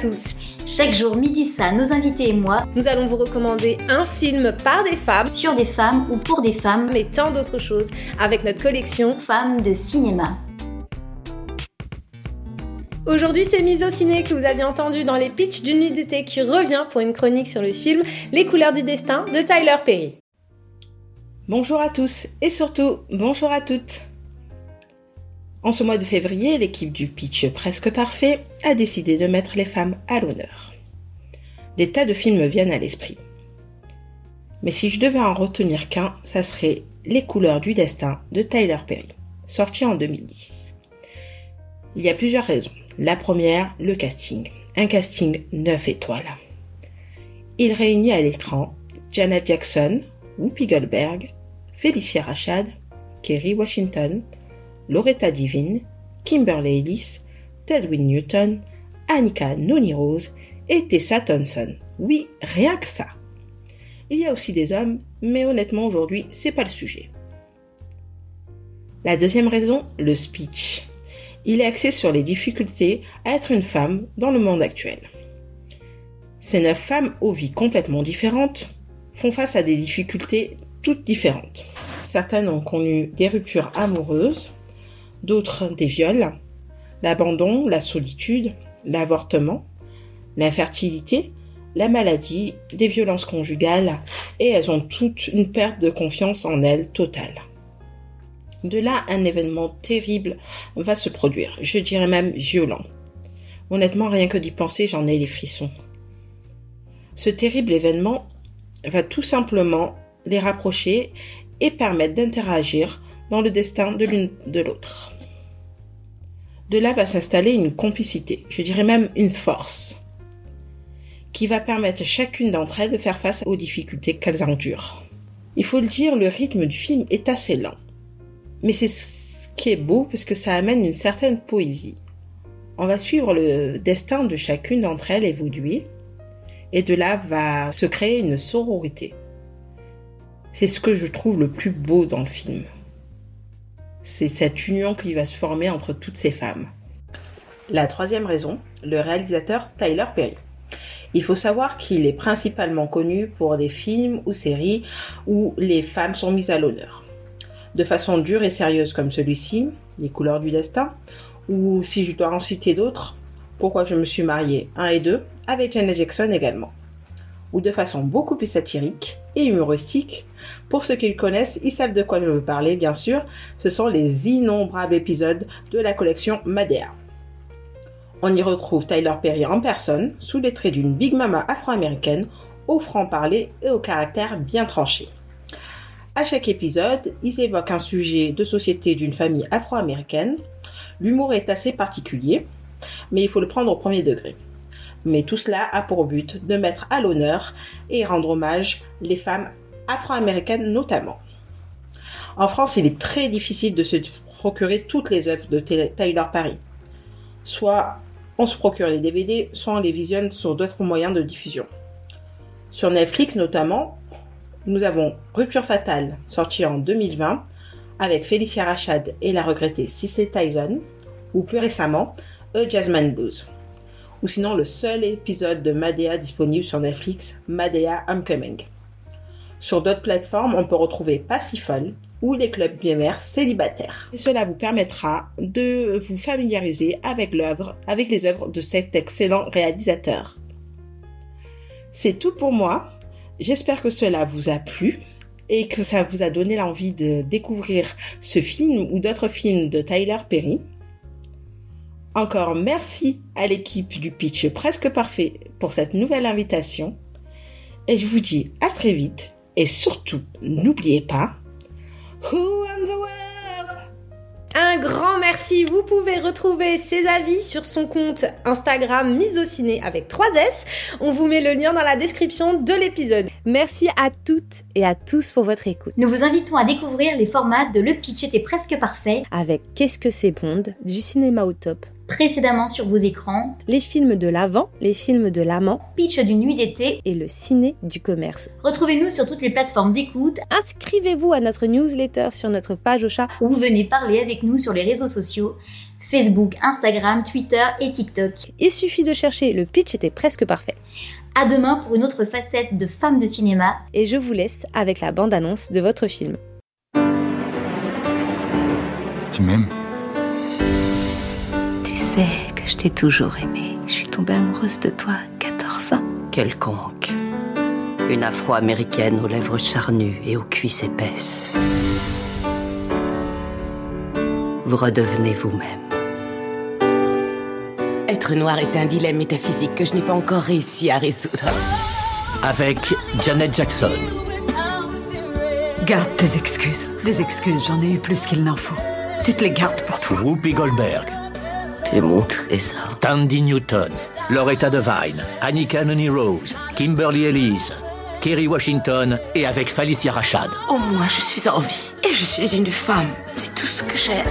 tous. Chaque jour, midi ça, nos invités et moi, nous allons vous recommander un film par des femmes, sur des femmes ou pour des femmes, mais tant d'autres choses avec notre collection Femmes de cinéma. Aujourd'hui, c'est Miso Ciné que vous aviez entendu dans les pitchs d'une nuit d'été qui revient pour une chronique sur le film Les couleurs du destin de Tyler Perry. Bonjour à tous et surtout bonjour à toutes. En ce mois de février, l'équipe du pitch presque parfait a décidé de mettre les femmes à l'honneur. Des tas de films viennent à l'esprit. Mais si je devais en retenir qu'un, ça serait Les couleurs du destin de Tyler Perry, sorti en 2010. Il y a plusieurs raisons. La première, le casting. Un casting 9 étoiles. Il réunit à l'écran Janet Jackson, Whoopi Goldberg, Felicia Rachad, Kerry Washington, Loretta Divine, Kimberly Ellis, Tedwin Newton, Annika Noni Rose et Tessa Thompson. Oui, rien que ça. Il y a aussi des hommes, mais honnêtement aujourd'hui, c'est pas le sujet. La deuxième raison, le speech. Il est axé sur les difficultés à être une femme dans le monde actuel. Ces neuf femmes aux vies complètement différentes font face à des difficultés toutes différentes. Certaines ont connu des ruptures amoureuses, d'autres des viols, l'abandon, la solitude, l'avortement, l'infertilité, la maladie, des violences conjugales, et elles ont toutes une perte de confiance en elles totale. De là, un événement terrible va se produire, je dirais même violent. Honnêtement, rien que d'y penser, j'en ai les frissons. Ce terrible événement va tout simplement les rapprocher et permettre d'interagir dans le destin de l'une de l'autre. De là va s'installer une complicité, je dirais même une force, qui va permettre à chacune d'entre elles de faire face aux difficultés qu'elles endurent. Il faut le dire, le rythme du film est assez lent. Mais c'est ce qui est beau parce que ça amène une certaine poésie. On va suivre le destin de chacune d'entre elles évoluer et de là va se créer une sororité. C'est ce que je trouve le plus beau dans le film. C'est cette union qui va se former entre toutes ces femmes. La troisième raison, le réalisateur Tyler Perry. Il faut savoir qu'il est principalement connu pour des films ou séries où les femmes sont mises à l'honneur. De façon dure et sérieuse comme celui-ci, Les couleurs du destin, ou si je dois en citer d'autres, Pourquoi je me suis mariée 1 et 2, avec Janet Jackson également. Ou de façon beaucoup plus satirique et humoristique, pour ceux qui le connaissent, ils savent de quoi je veux parler, bien sûr. Ce sont les innombrables épisodes de la collection Madea. On y retrouve Tyler Perry en personne, sous les traits d'une Big Mama afro-américaine, au franc-parler et au caractère bien tranché. À chaque épisode, ils évoquent un sujet de société d'une famille afro-américaine. L'humour est assez particulier, mais il faut le prendre au premier degré. Mais tout cela a pour but de mettre à l'honneur et rendre hommage les femmes afro-américaines notamment. En France, il est très difficile de se procurer toutes les œuvres de Tyler Perry. Soit on se procure les DVD, soit on les visionne sur d'autres moyens de diffusion. Sur Netflix notamment, nous avons Rupture Fatale, sorti en 2020, avec Felicia Rachad et la regrettée Cicely Tyson, ou plus récemment, A Jasmine Blues. Ou sinon le seul épisode de Madea disponible sur Netflix, Madea Homecoming. Sur d'autres plateformes, on peut retrouver Passifol ou les clubs bien célibataires. Cela vous permettra de vous familiariser avec l'œuvre, avec les œuvres de cet excellent réalisateur. C'est tout pour moi. J'espère que cela vous a plu et que ça vous a donné l'envie de découvrir ce film ou d'autres films de Tyler Perry. Encore merci à l'équipe du pitch presque parfait pour cette nouvelle invitation. Et je vous dis à très vite et surtout, n'oubliez pas, Who on the world? Un grand merci. Vous pouvez retrouver ses avis sur son compte Instagram Misociné avec 3 S. On vous met le lien dans la description de l'épisode. Merci à toutes et à tous pour votre écoute. Nous vous invitons à découvrir les formats de Le Pitch était presque parfait avec Qu'est-ce que c'est Bond, du cinéma au top précédemment sur vos écrans, les films de l'avant, les films de l'amant pitch d'une nuit d'été, et le ciné du commerce. retrouvez-nous sur toutes les plateformes d'écoute Inscrivez-vous à notre newsletter sur notre page au chat. ou venez parler avec nous sur les réseaux sociaux Facebook, Instagram, Twitter et TikTok. Il suffit de chercher, le pitch était presque parfait. À demain pour une autre facette de Femmes de cinéma. Et je vous laisse avec la bande-annonce de votre film. Tu m'aimes? Sais que je t'ai toujours aimé. Je suis tombée amoureuse de toi à 14 ans. quelconque. Une afro-américaine aux lèvres charnues et aux cuisses épaisses. Vous redevenez vous-même. Être noir est un dilemme métaphysique que je n'ai pas encore réussi à résoudre. avec Janet Jackson, Garde tes excuses. Des excuses, j'en ai eu plus qu'il n'en faut. Tu te les gardes pour toi. Whoopi Goldberg, T'es mon trésor. Tandy Newton, Loretta Devine, Annika Noni Rose, Kimberly Elise, Kerry Washington et avec Falicia Rachad. Au moins, je suis en vie. Et je suis une femme. C'est tout ce que j'ai.